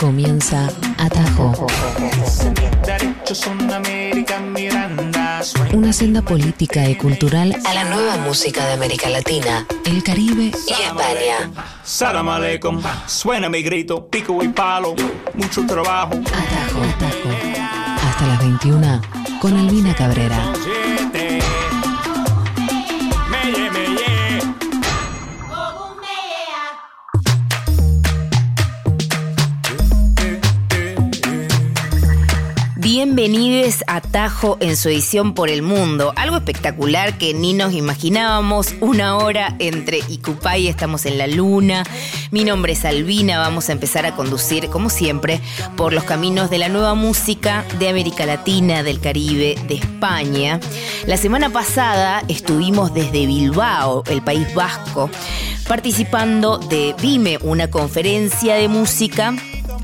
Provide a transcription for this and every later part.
Comienza Atajo. Una senda política y cultural a la nueva música de América Latina, el Caribe y España. Salam aleikum, suena mi grito, pico y palo, mucho trabajo. Atajo, Atajo. Hasta las 21 con Albina Cabrera. Bienvenidos a Tajo en su edición por el mundo. Algo espectacular que ni nos imaginábamos. Una hora entre Icupay, estamos en la luna. Mi nombre es Albina. Vamos a empezar a conducir, como siempre, por los caminos de la nueva música de América Latina, del Caribe, de España. La semana pasada estuvimos desde Bilbao, el País Vasco, participando de Vime, una conferencia de música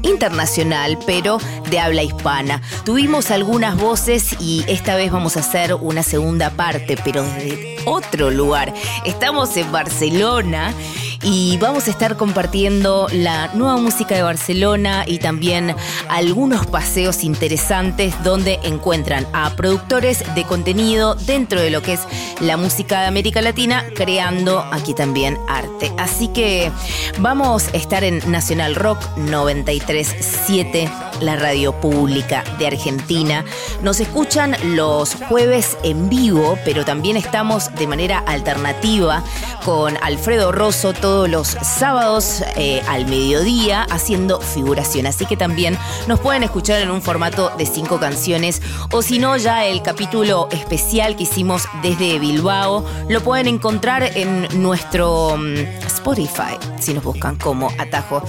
internacional, pero de habla hispana. Tuvimos algunas voces y esta vez vamos a hacer una segunda parte, pero desde otro lugar. Estamos en Barcelona y vamos a estar compartiendo la nueva música de Barcelona y también algunos paseos interesantes donde encuentran a productores de contenido dentro de lo que es la música de América Latina, creando aquí también arte. Así que vamos a estar en Nacional Rock 937, la radio pública de Argentina. Nos escuchan los jueves en vivo, pero también estamos de manera alternativa con Alfredo Rosso todos los sábados eh, al mediodía haciendo figuración. Así que también nos pueden escuchar en un formato de cinco canciones o si no ya el capítulo especial que hicimos desde Bilbao lo pueden encontrar en nuestro mm, Spotify si nos buscan como Atajo.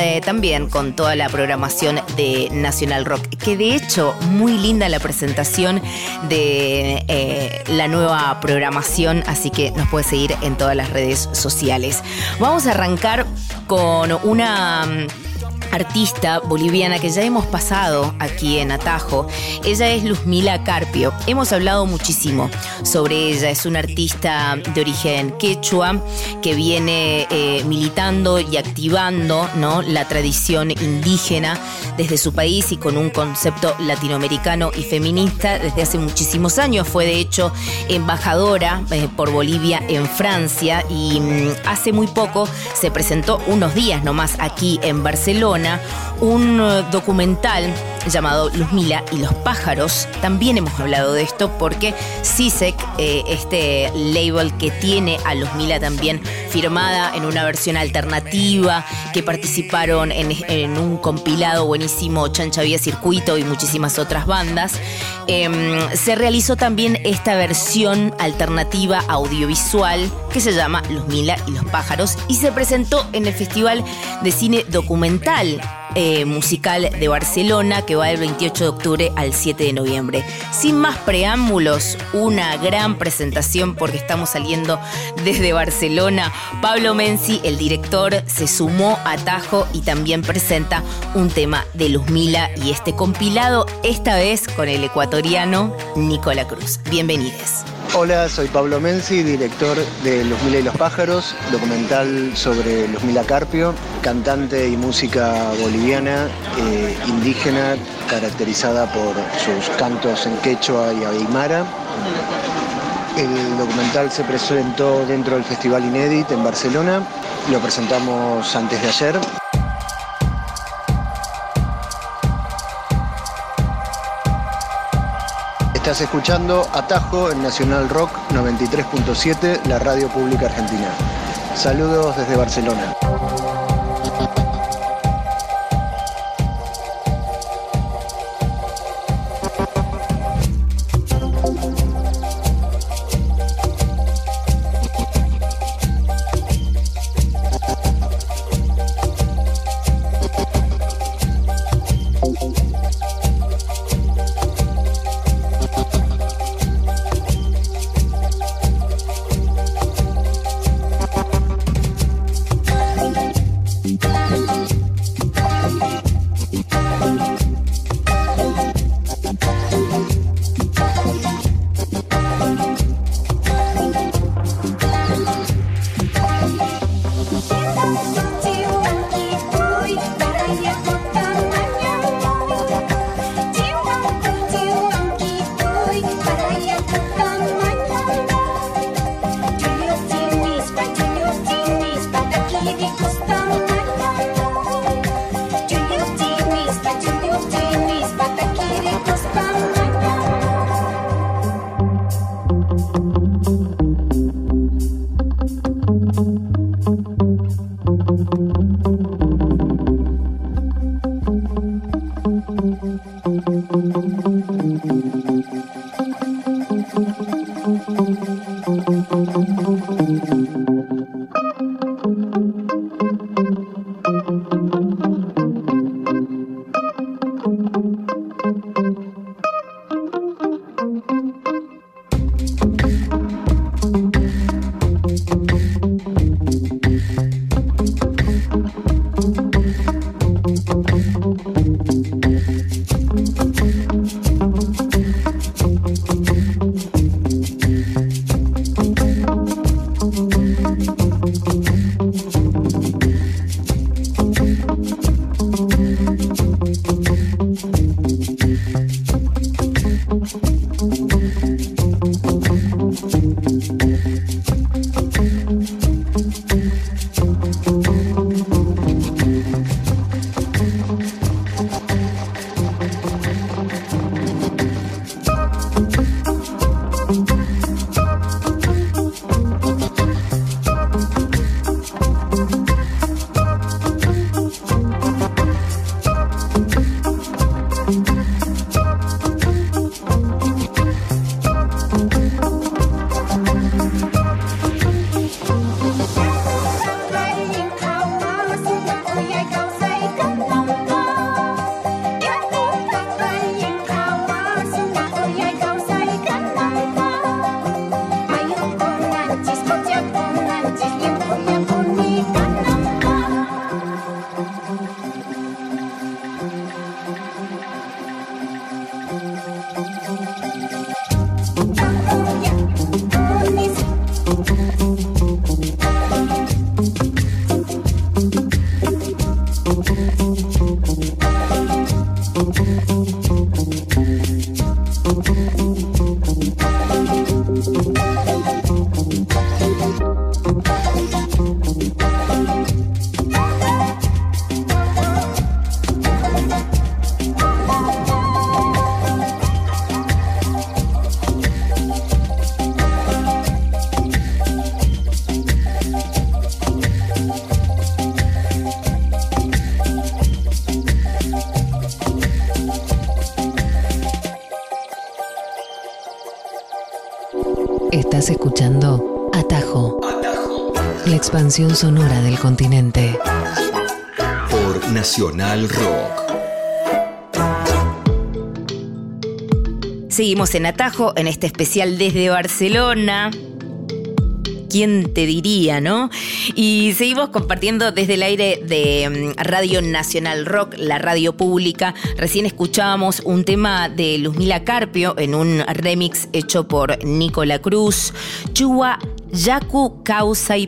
Eh, también con toda la programación de Nacional Rock. Que de hecho muy linda la presentación de eh, la nueva programación, así que nos puede seguir en todas las redes sociales. Vamos a arrancar con una mm, artista boliviana que ya hemos pasado aquí en Atajo. Ella es Luzmila Carpio. Hemos hablado muchísimo sobre ella. Es una artista de origen quechua que viene eh, militando y activando ¿no? la tradición indígena desde su país y con un concepto latinoamericano y feminista desde hace muchísimos años. Fue de hecho embajadora eh, por Bolivia en Francia y mm, hace muy poco se presentó unos días nomás aquí en Barcelona un eh, documental llamado Luzmila y los pájaros. También hemos hablado de esto porque CISEC, eh, este label que tiene a Luzmila también firmada en una versión alternativa, que participaron en, un compilado buenísimo Chancha Vía Circuito y muchísimas otras bandas, em, se realizó también esta versión alternativa audiovisual que se llama Luzmila y los pájaros y se presentó en el Festival de Cine Documental eh, musical de Barcelona que va del 28 de octubre al 7 de noviembre. Sin más preámbulos, una gran presentación porque estamos saliendo desde Barcelona. Pablo Menzi, el director, se sumó a Tajo y también presenta un tema de Luzmila y este compilado, esta vez con el ecuatoriano Nicola Cruz. Bienvenidos. Hola, soy Pablo Menzi, director de Los Mila y los Pájaros, documental sobre Los Mila Carpio, cantante y música boliviana, eh, indígena, caracterizada por sus cantos en quechua y aymara. El documental se presentó dentro del Festival Inédit en Barcelona, lo presentamos antes de ayer. Estás escuchando Atajo en Nacional Rock 93.7, la radio pública argentina. Saludos desde Barcelona. La expansión sonora del continente. Por Nacional Rock. Seguimos en Atajo, en este especial desde Barcelona. ¿Quién te diría, no? Y seguimos compartiendo desde el aire de mm, Radio Nacional Rock, la radio pública. Recién escuchábamos un tema de Luzmila Carpio en un remix hecho por Nicola Cruz. Chua Yaku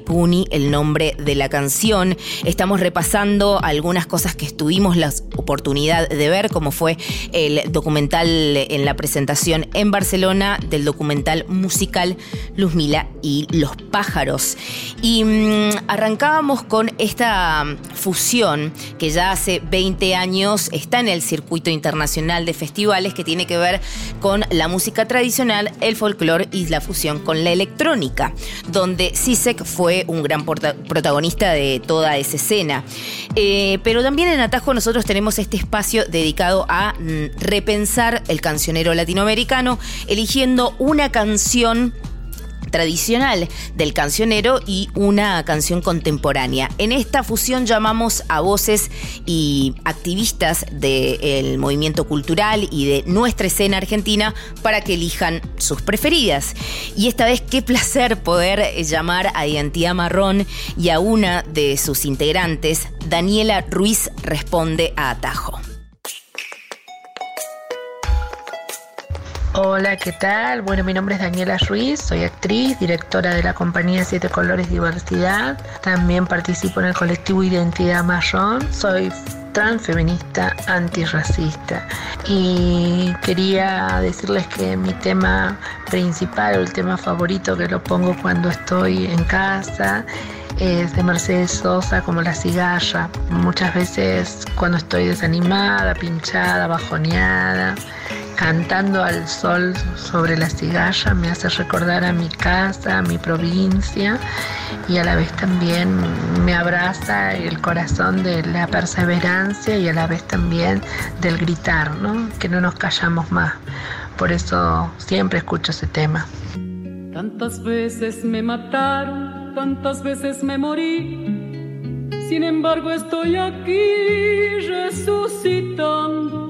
Puni, el nombre de la canción. Estamos repasando algunas cosas que tuvimos la oportunidad de ver, como fue el documental en la presentación en Barcelona del documental musical Luzmila y los pájaros. Y mm, arrancábamos con esta fusión que ya hace 20 años está en el circuito internacional de festivales que tiene que ver con la música tradicional, el folclore y la fusión con la electrónica donde Sisek fue un gran protagonista de toda esa escena. Eh, pero también en Atajo nosotros tenemos este espacio dedicado a mm, repensar el cancionero latinoamericano, eligiendo una canción tradicional del cancionero y una canción contemporánea. En esta fusión llamamos a voces y activistas del movimiento cultural y de nuestra escena argentina para que elijan sus preferidas. Y esta vez qué placer poder llamar a Identidad Marrón y a una de sus integrantes, Daniela Ruiz responde a Atajo. Hola, ¿qué tal? Bueno, mi nombre es Daniela Ruiz, soy actriz, directora de la compañía Siete Colores Diversidad. También participo en el colectivo Identidad Marrón. Soy transfeminista antirracista. Y quería decirles que mi tema principal el tema favorito que lo pongo cuando estoy en casa es de Mercedes Sosa como La cigarra. Muchas veces cuando estoy desanimada, pinchada, bajoneada, cantando al sol sobre la cigarra me hace recordar a mi casa, a mi provincia y a la vez también me abraza el corazón de la perseverancia y a la vez también del gritar, ¿no? que no nos callamos más. Por eso siempre escucho ese tema. Tantas veces me mataron tantas veces me morí. Sin embargo estoy aquí resucitando.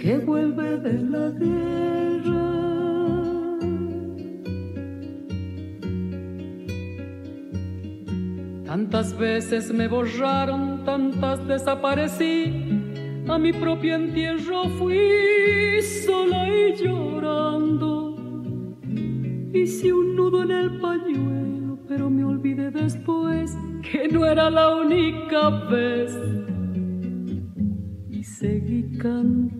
que vuelve de la guerra. Tantas veces me borraron, tantas desaparecí, a mi propio entierro fui sola y llorando Hice un nudo en el pañuelo, pero me olvidé después que no era la única vez. Y seguí cantando,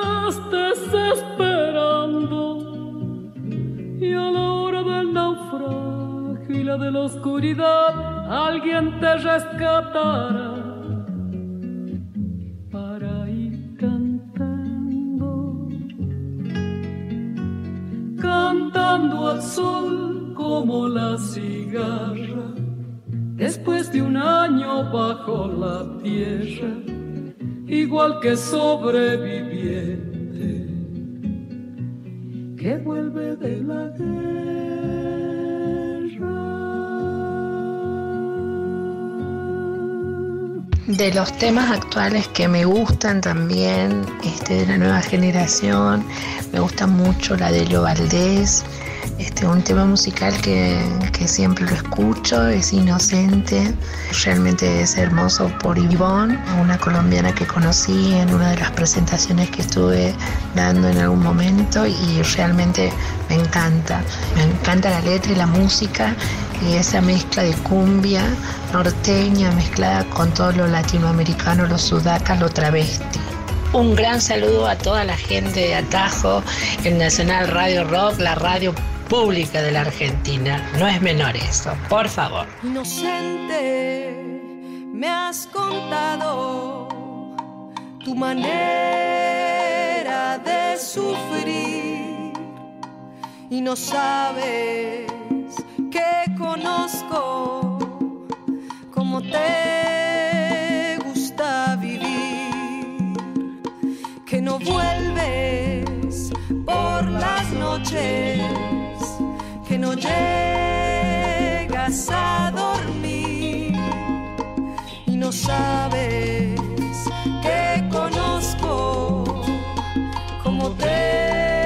desesperando. Y a la hora del naufragio y la de la oscuridad, alguien te rescatará cantando al sol como la cigarra, después de un año bajo la tierra, igual que sobreviviente que vuelve de la guerra. De los temas actuales que me gustan también, este, de la nueva generación, me gusta mucho la de Lo Valdés, este, un tema musical que, siempre lo escucho, es inocente, realmente es hermoso por Ivonne, una colombiana que conocí en una de las presentaciones que estuve dando en algún momento y realmente me encanta, me encanta la letra y la música y esa mezcla de cumbia norteña mezclada con todo lo latinoamericano, lo sudaca, lo travesti. Un gran saludo a toda la gente de Atajo, el Nacional Radio Rock, la radio pública de la Argentina. No es menor eso, por favor. Inocente, me has contado tu manera de sufrir y no sabes que conozco cómo te gusta vivir, que no vuelves por las noches, que no llegas a dormir y no sabes que conozco cómo te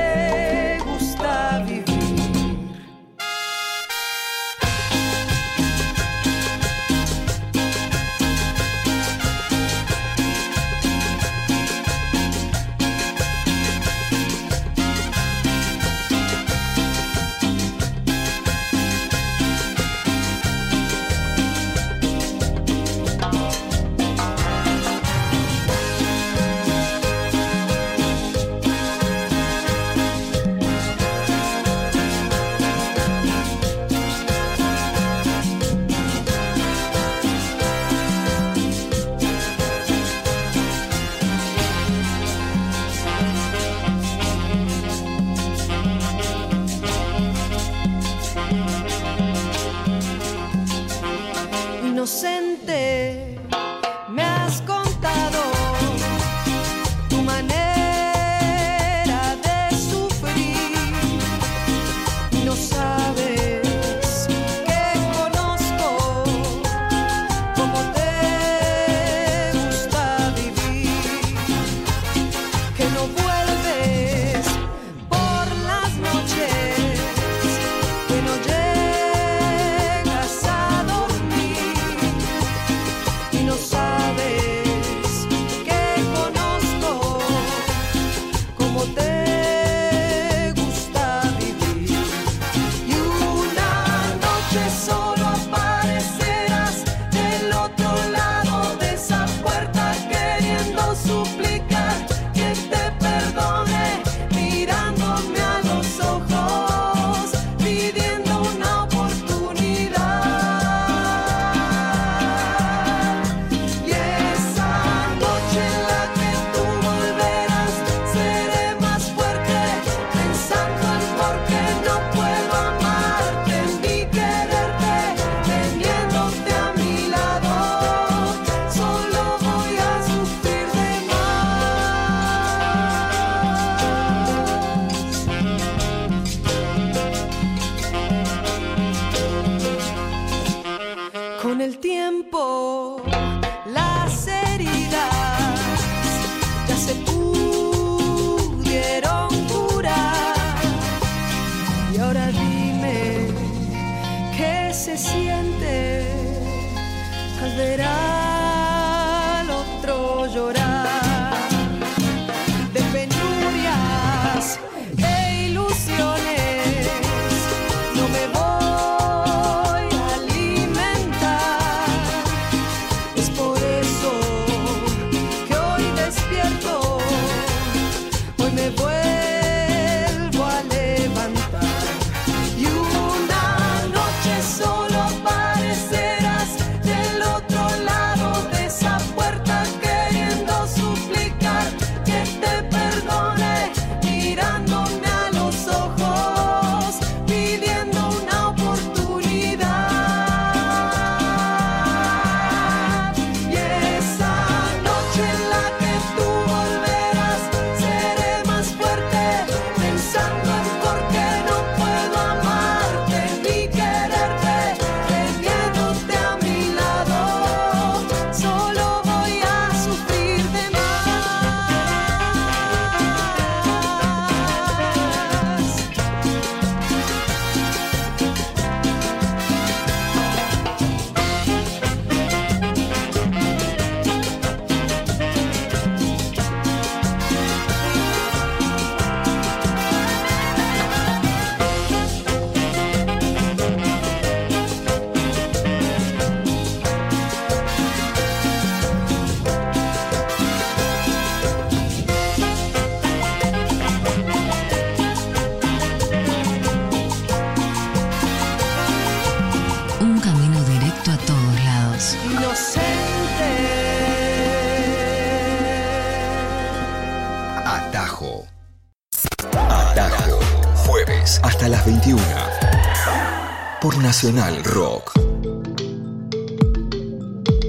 Nacional Rock.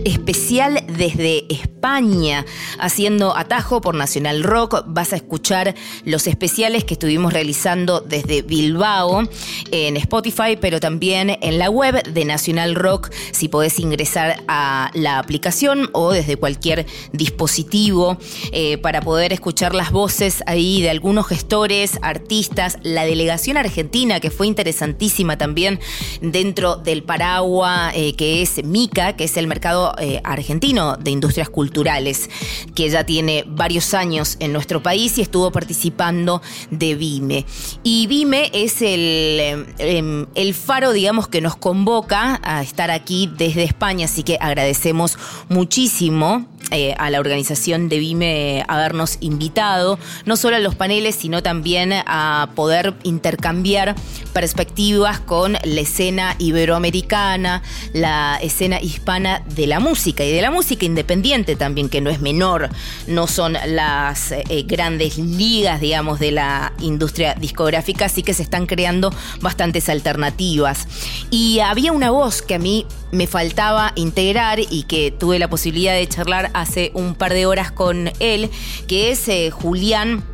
especial desde España, haciendo atajo por Nacional Rock. Vas a escuchar los especiales que estuvimos realizando desde Bilbao en Spotify, pero también en la web de Nacional Rock, si podés ingresar a la aplicación o desde cualquier dispositivo eh, para poder escuchar las voces ahí de algunos gestores, artistas, la delegación argentina que fue interesantísima también dentro del paraguas eh, que es MICA, que es el mercado eh, argentino de industrias culturales, que ya tiene varios años en nuestro país y estuvo participando de Vime. Y Vime es el, em, el faro, digamos, que nos convoca a estar aquí desde España, así que agradecemos muchísimo eh, a la organización de Vime habernos invitado, no solo a los paneles, sino también a poder intercambiar perspectivas con la escena iberoamericana, la escena hispana de la música y de la música independiente también, que no es menor, no son las eh, grandes ligas, digamos, de la industria discográfica, así que se están creando bastantes alternativas. Y había una voz que a mí me faltaba integrar y que tuve la posibilidad de charlar hace un par de horas con él, que es eh, Julián.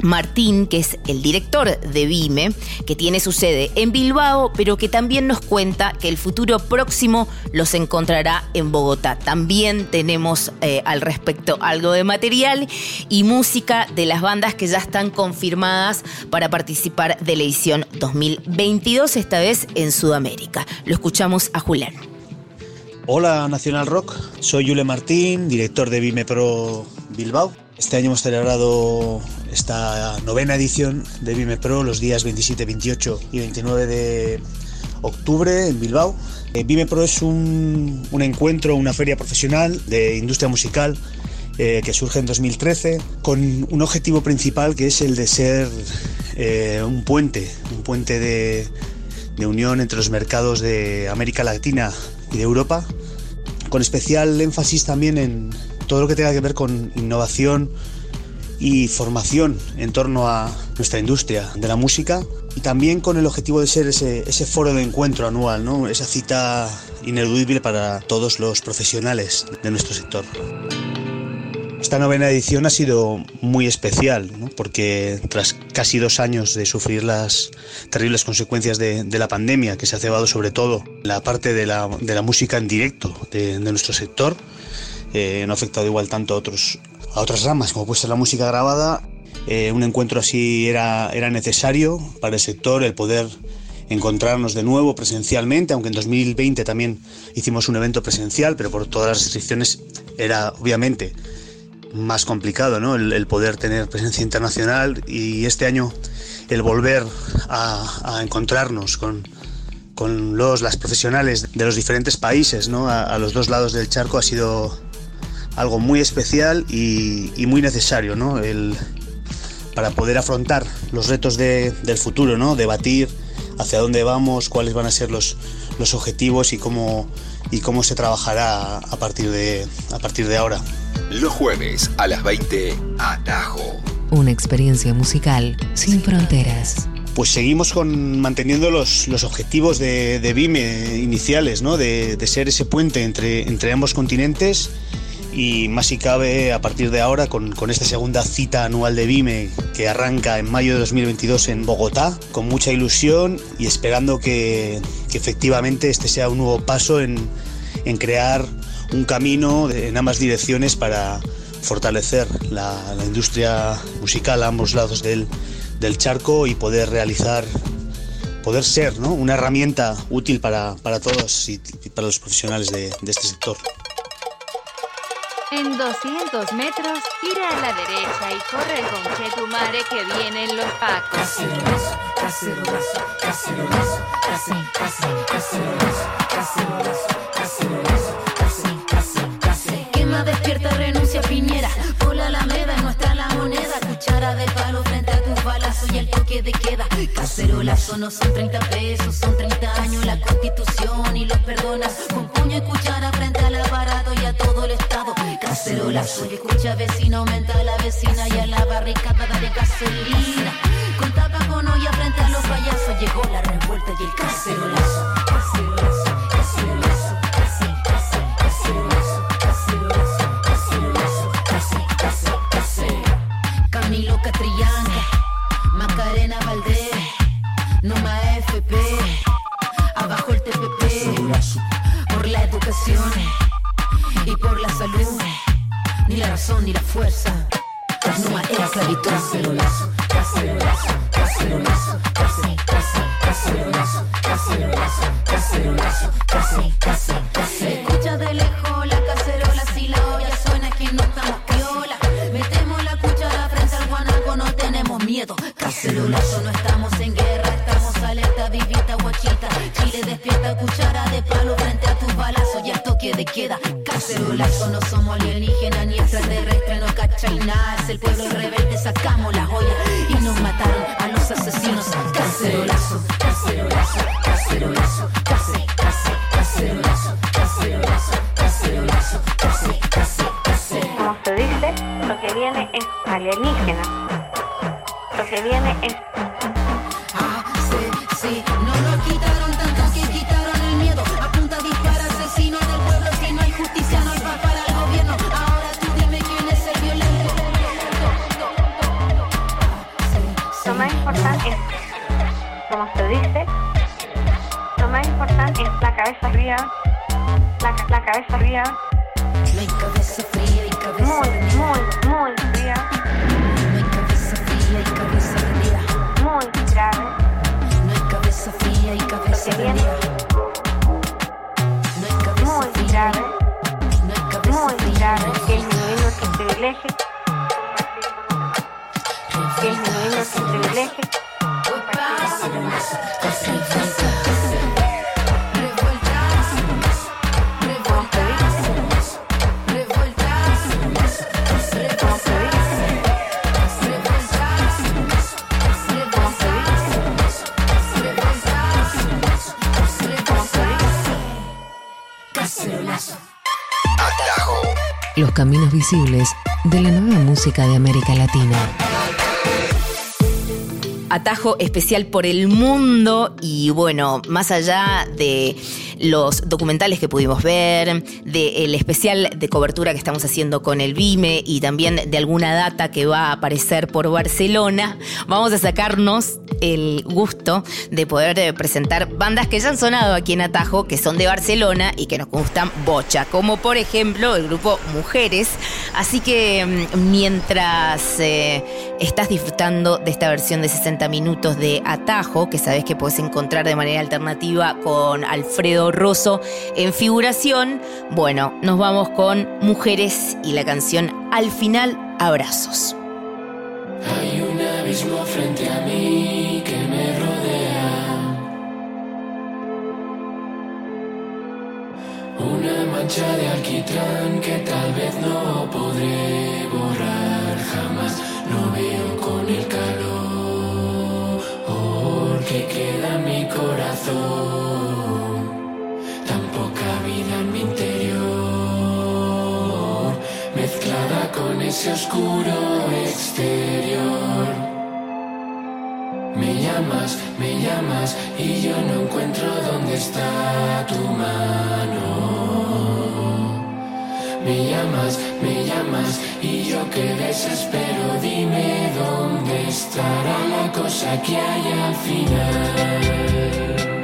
Martín, que es el director de Vime, que tiene su sede en Bilbao, pero que también nos cuenta que el futuro próximo los encontrará en Bogotá. También tenemos eh, al respecto algo de material y música de las bandas que ya están confirmadas para participar de la edición 2022, esta vez en Sudamérica. Lo escuchamos a Julián. Hola Nacional Rock, soy Yule Martín, director de Vime Pro Bilbao. Este año hemos celebrado esta novena edición de Vime Pro los días 27, 28 y 29 de octubre en Bilbao. Eh, Vime Pro es un, encuentro, una feria profesional de industria musical eh, que surge en 2013 con un objetivo principal que es el de ser eh, un puente, un puente de unión entre los mercados de América Latina y de Europa, con especial énfasis también en todo lo que tenga que ver con innovación y formación en torno a nuestra industria de la música y también con el objetivo de ser ese, ese foro de encuentro anual, ¿no? esa cita ineludible para todos los profesionales de nuestro sector. Esta novena edición ha sido muy especial, porque tras casi dos años de sufrir las terribles consecuencias de, la pandemia, que se ha cebado sobre todo la parte de la, música en directo de, nuestro sector, eh, no ha afectado igual tanto a, otras ramas, como puede ser la música grabada. Eh, un encuentro así era necesario para el sector, el poder encontrarnos de nuevo presencialmente, aunque en 2020 también hicimos un evento presencial, pero por todas las restricciones era obviamente más complicado ¿no? el, poder tener presencia internacional y este año el volver a, encontrarnos con, con los, las profesionales de los diferentes países ¿no? a, a los dos lados del charco ha sido algo muy especial y, y muy necesario ¿no? el, para poder afrontar los retos de- del futuro, ¿no? debatir hacia dónde vamos, cuáles van a ser los, los objetivos y cómo, y cómo se trabajará a partir de, a partir de ahora. Los jueves a las 20, Atajo. Una experiencia musical sin fronteras. Pues seguimos con manteniendo los, los objetivos de, de BIME iniciales, ¿no? de, de ser ese puente entre, entre ambos continentes y más si cabe a partir de ahora con, con esta segunda cita anual de BIME que arranca en mayo de 2022 en Bogotá, con mucha ilusión y esperando que, que efectivamente este sea un nuevo paso en, en crear un camino de- en ambas direcciones para fortalecer la, la industria musical a ambos lados del, del charco y poder realizar, poder ser ¿no? una herramienta útil para, para todos y, y para los profesionales de, de este sector. En 200 metros, gira a la derecha y corre con Chetumare que vienen los pacos. Quema despierta, renuncia Piñera. Por la Alameda no la moneda. Cuchara de palo frente a tus balazos y el toque de queda. Cacerolazo no son 30 pesos, son 30 años la constitución y los perdonas. Con puño y cuchara frente al aparato y a todo el estado. Cacerolazo y escucha vecino, aumenta a la vecina y a la barricada de gasolina. Con tapa con olla frente a los payasos llegó la revuelta y el. Cacerolazo, cacerolazo, Cacerolazo, cacerolazo, de la nueva música de América Latina. Atajo especial por el mundo y bueno, más allá de los documentales que pudimos ver, del especial de cobertura que estamos haciendo con el BIME y también de alguna data que va a aparecer por Barcelona, vamos a sacarnos el gusto de poder eh, presentar bandas que ya han sonado aquí en Atajo, que son de Barcelona y que nos gustan bocha, como por ejemplo el grupo Mujeres. Así que mm, mientras eh, estás disfrutando de esta versión de 60 40 minutos de Atajo, que sabes que puedes encontrar de manera alternativa con Alfredo Rosso en figuración. Bueno, nos vamos con Mujeres y la canción Al final, abrazos. Hay un abismo frente a mí que me rodea. Una mancha de alquitrán que tal vez no podré borrar jamás. No veo con el calor que queda mi corazón. Con ese oscuro exterior. Me llamas, me llamas y yo no encuentro dónde está tu mano. Me llamas, me llamas y yo que desespero, dime dónde estará la cosa que hay al final.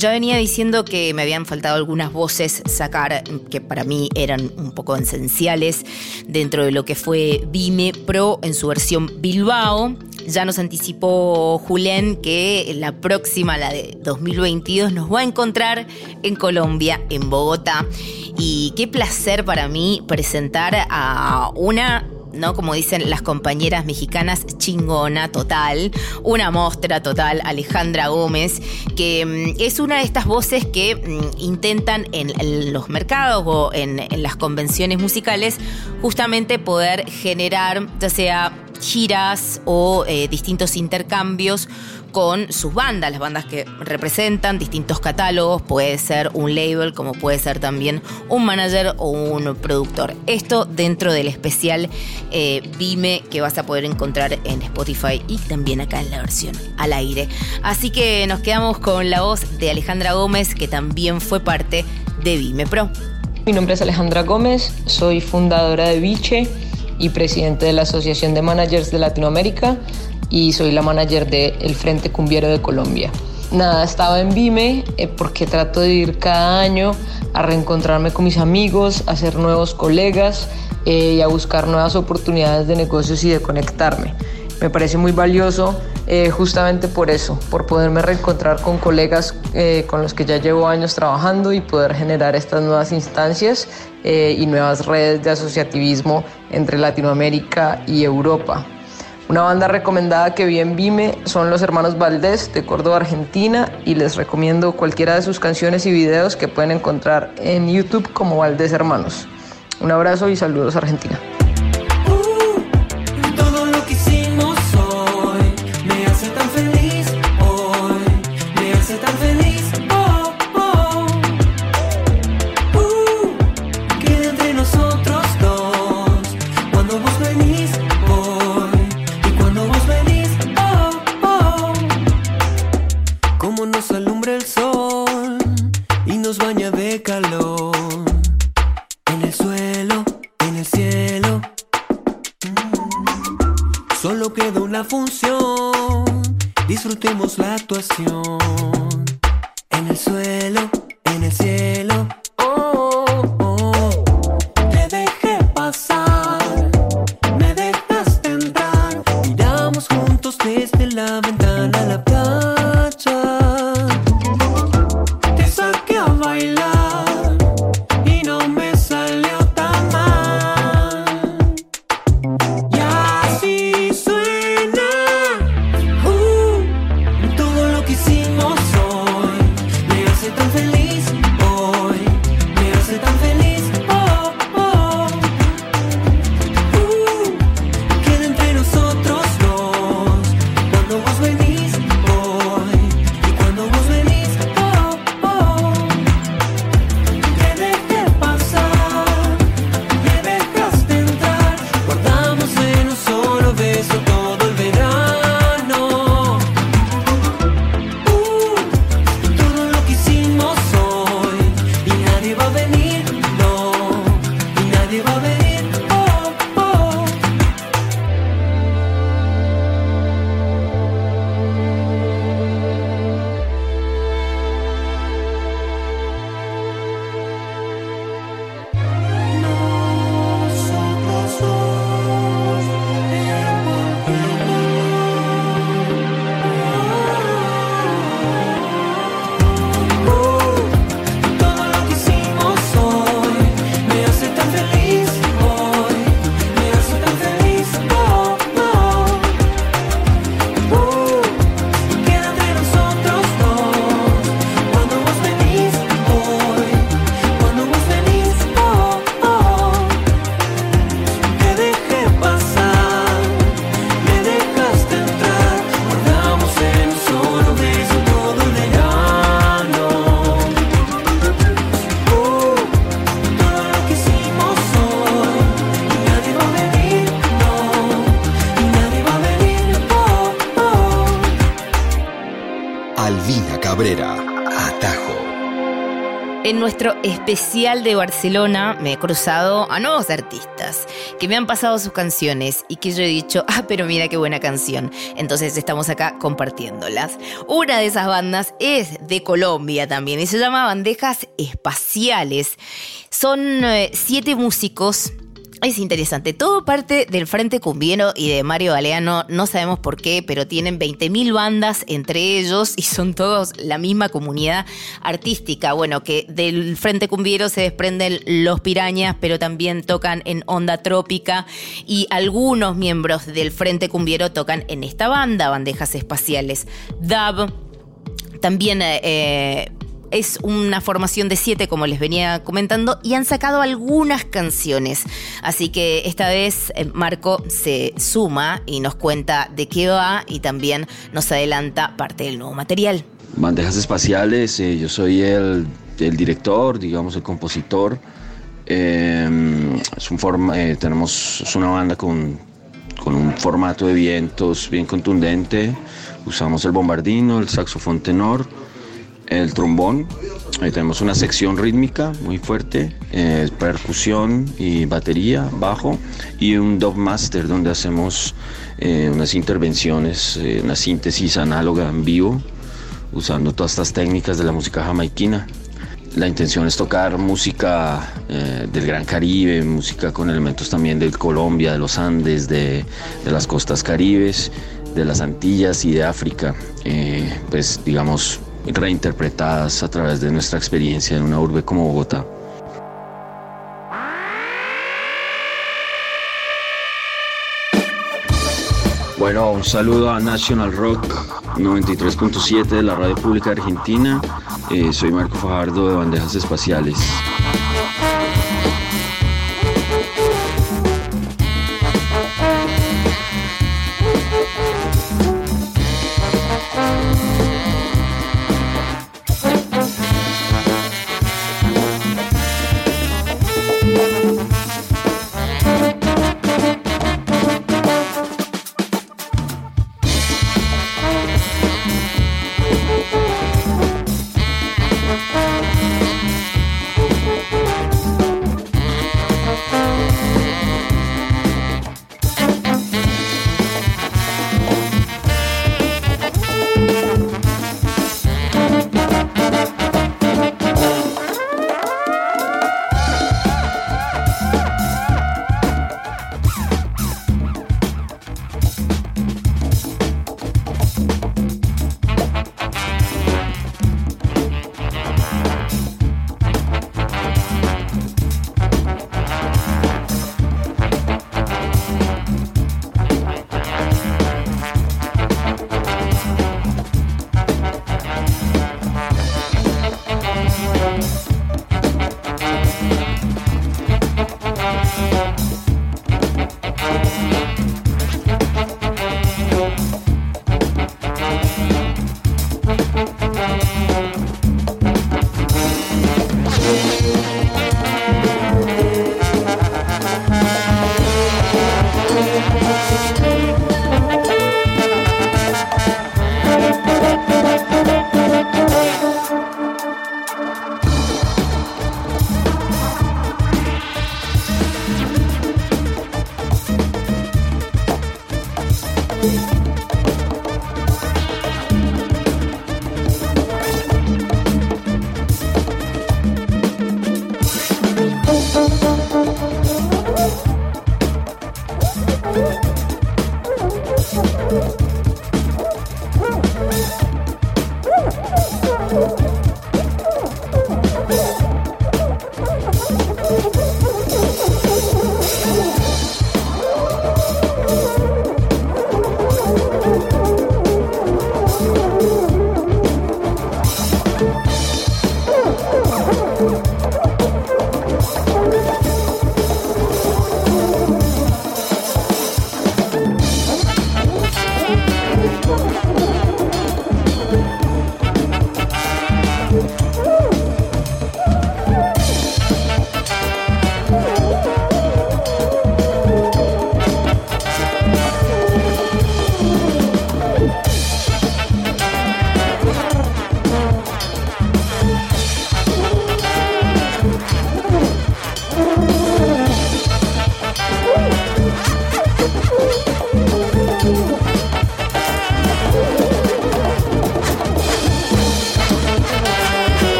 Ya venía diciendo que me habían faltado algunas voces sacar que para mí eran un poco esenciales dentro de lo que fue Vime Pro en su versión Bilbao. Ya nos anticipó Julen que la próxima, la de 2022, nos va a encontrar en Colombia, en Bogotá. Y qué placer para mí presentar a una ¿no? Como dicen las compañeras mexicanas, chingona total, una mostra total, Alejandra Gómez, que mm, es una de estas voces que mm, intentan en, los mercados o en, en las convenciones musicales justamente poder generar, ya sea giras o eh, distintos intercambios con sus bandas, las bandas que representan distintos catálogos, puede ser un label como puede ser también un manager o un productor. Esto dentro del especial eh, Vime que vas a poder encontrar en Spotify y también acá en la versión al aire. Así que nos quedamos con la voz de Alejandra Gómez que también fue parte de Vime Pro. Mi nombre es Alejandra Gómez, soy fundadora de Viche y presidente de la Asociación de Managers de Latinoamérica y soy la manager de El Frente Cumbiero de Colombia. nada, estaba en Vime eh, porque trato de ir cada año a reencontrarme con mis amigos, a hacer nuevos colegas eh, y a buscar nuevas oportunidades de negocios y de conectarme. Me parece muy valioso eh, justamente por eso, por poderme reencontrar con colegas con los que ya llevo años trabajando y poder generar estas nuevas instancias y nuevas redes de asociativismo entre Latinoamérica y Europa. Una banda recomendada que vi en Vime son los hermanos Valdés de Córdoba, Argentina, y les recomiendo cualquiera de sus canciones y videos que pueden encontrar en YouTube como Valdés Hermanos. Un abrazo y saludos Argentina. Oh. Alvina Cabrera, Atajo. En nuestro especial de Barcelona me he cruzado a nuevos artistas que me han pasado sus canciones y que yo he dicho, ah, pero mira qué buena canción. Entonces estamos acá compartiéndolas. Una de esas bandas es de Colombia también y se llama Bandejas Espaciales. Son eh, siete músicos es interesante. Todo parte del Frente Cumbiero y de Mario Galeano. No sabemos por qué, pero tienen 20.000 bandas entre ellos y son todos la misma comunidad artística. Bueno, que del Frente Cumbiero se desprenden los pirañas, pero también tocan en Onda Trópica y algunos miembros del Frente Cumbiero tocan en esta banda, Bandejas Espaciales. Dab, también eh, eh, es una formación de siete, como les venía comentando, y han sacado algunas canciones. Así que esta vez eh, Marco se suma y nos cuenta de qué va y también nos adelanta parte del nuevo material. Bandejas espaciales, eh, yo soy el, el director, digamos el compositor. Eh, es un forma, eh, tenemos es una banda con, con un formato de vientos bien contundente. Usamos el bombardino, el saxofón tenor, el trombón. Ahí tenemos una sección rítmica muy fuerte, eh, percusión y batería, bajo, y un dub master donde hacemos eh, unas intervenciones, eh, una síntesis análoga en vivo usando todas estas técnicas de la música jamaiquina. La intención es tocar música del Gran Caribe, música con elementos también de Colombia, de los Andes, de, de las costas caribes, de las Antillas y de África, pues digamos reinterpretadas a través de nuestra experiencia en una urbe como Bogotá. Bueno, un saludo a National Rock 93.7 de la Radio Pública Argentina. Eh, soy Marco Fajardo de Bandejas Espaciales.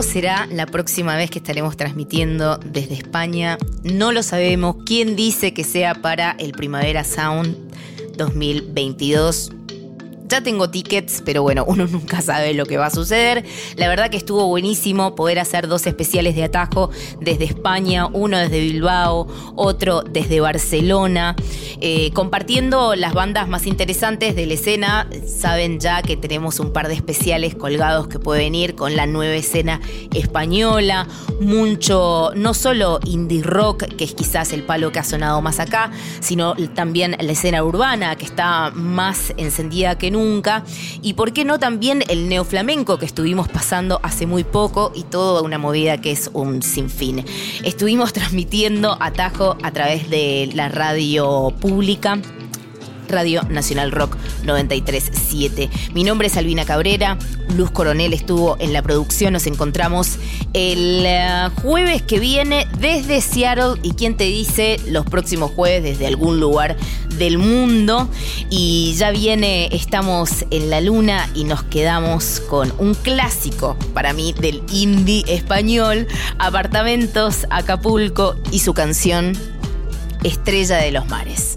¿Cuándo será la próxima vez que estaremos transmitiendo desde España? No lo sabemos. ¿Quién dice que sea para el Primavera Sound 2022? Ya tengo tickets, pero bueno, uno nunca sabe lo que va a suceder. La verdad que estuvo buenísimo poder hacer dos especiales de atajo desde España, uno desde Bilbao, otro desde Barcelona, eh, compartiendo las bandas más interesantes de la escena. Saben ya que tenemos un par de especiales colgados que pueden ir con la nueva escena española, mucho, no solo indie rock, que es quizás el palo que ha sonado más acá, sino también la escena urbana, que está más encendida que nunca, y por qué no también el neoflamenco que estuvimos pasando hace muy poco y toda una movida que es un sinfín. Estuvimos transmitiendo Atajo a través de la radio pública. Radio Nacional Rock 937. Mi nombre es Albina Cabrera, Luz Coronel estuvo en la producción, nos encontramos el eh, jueves que viene desde Seattle y quien te dice los próximos jueves desde algún lugar del mundo y ya viene, estamos en la luna y nos quedamos con un clásico para mí del indie español, Apartamentos Acapulco y su canción Estrella de los Mares.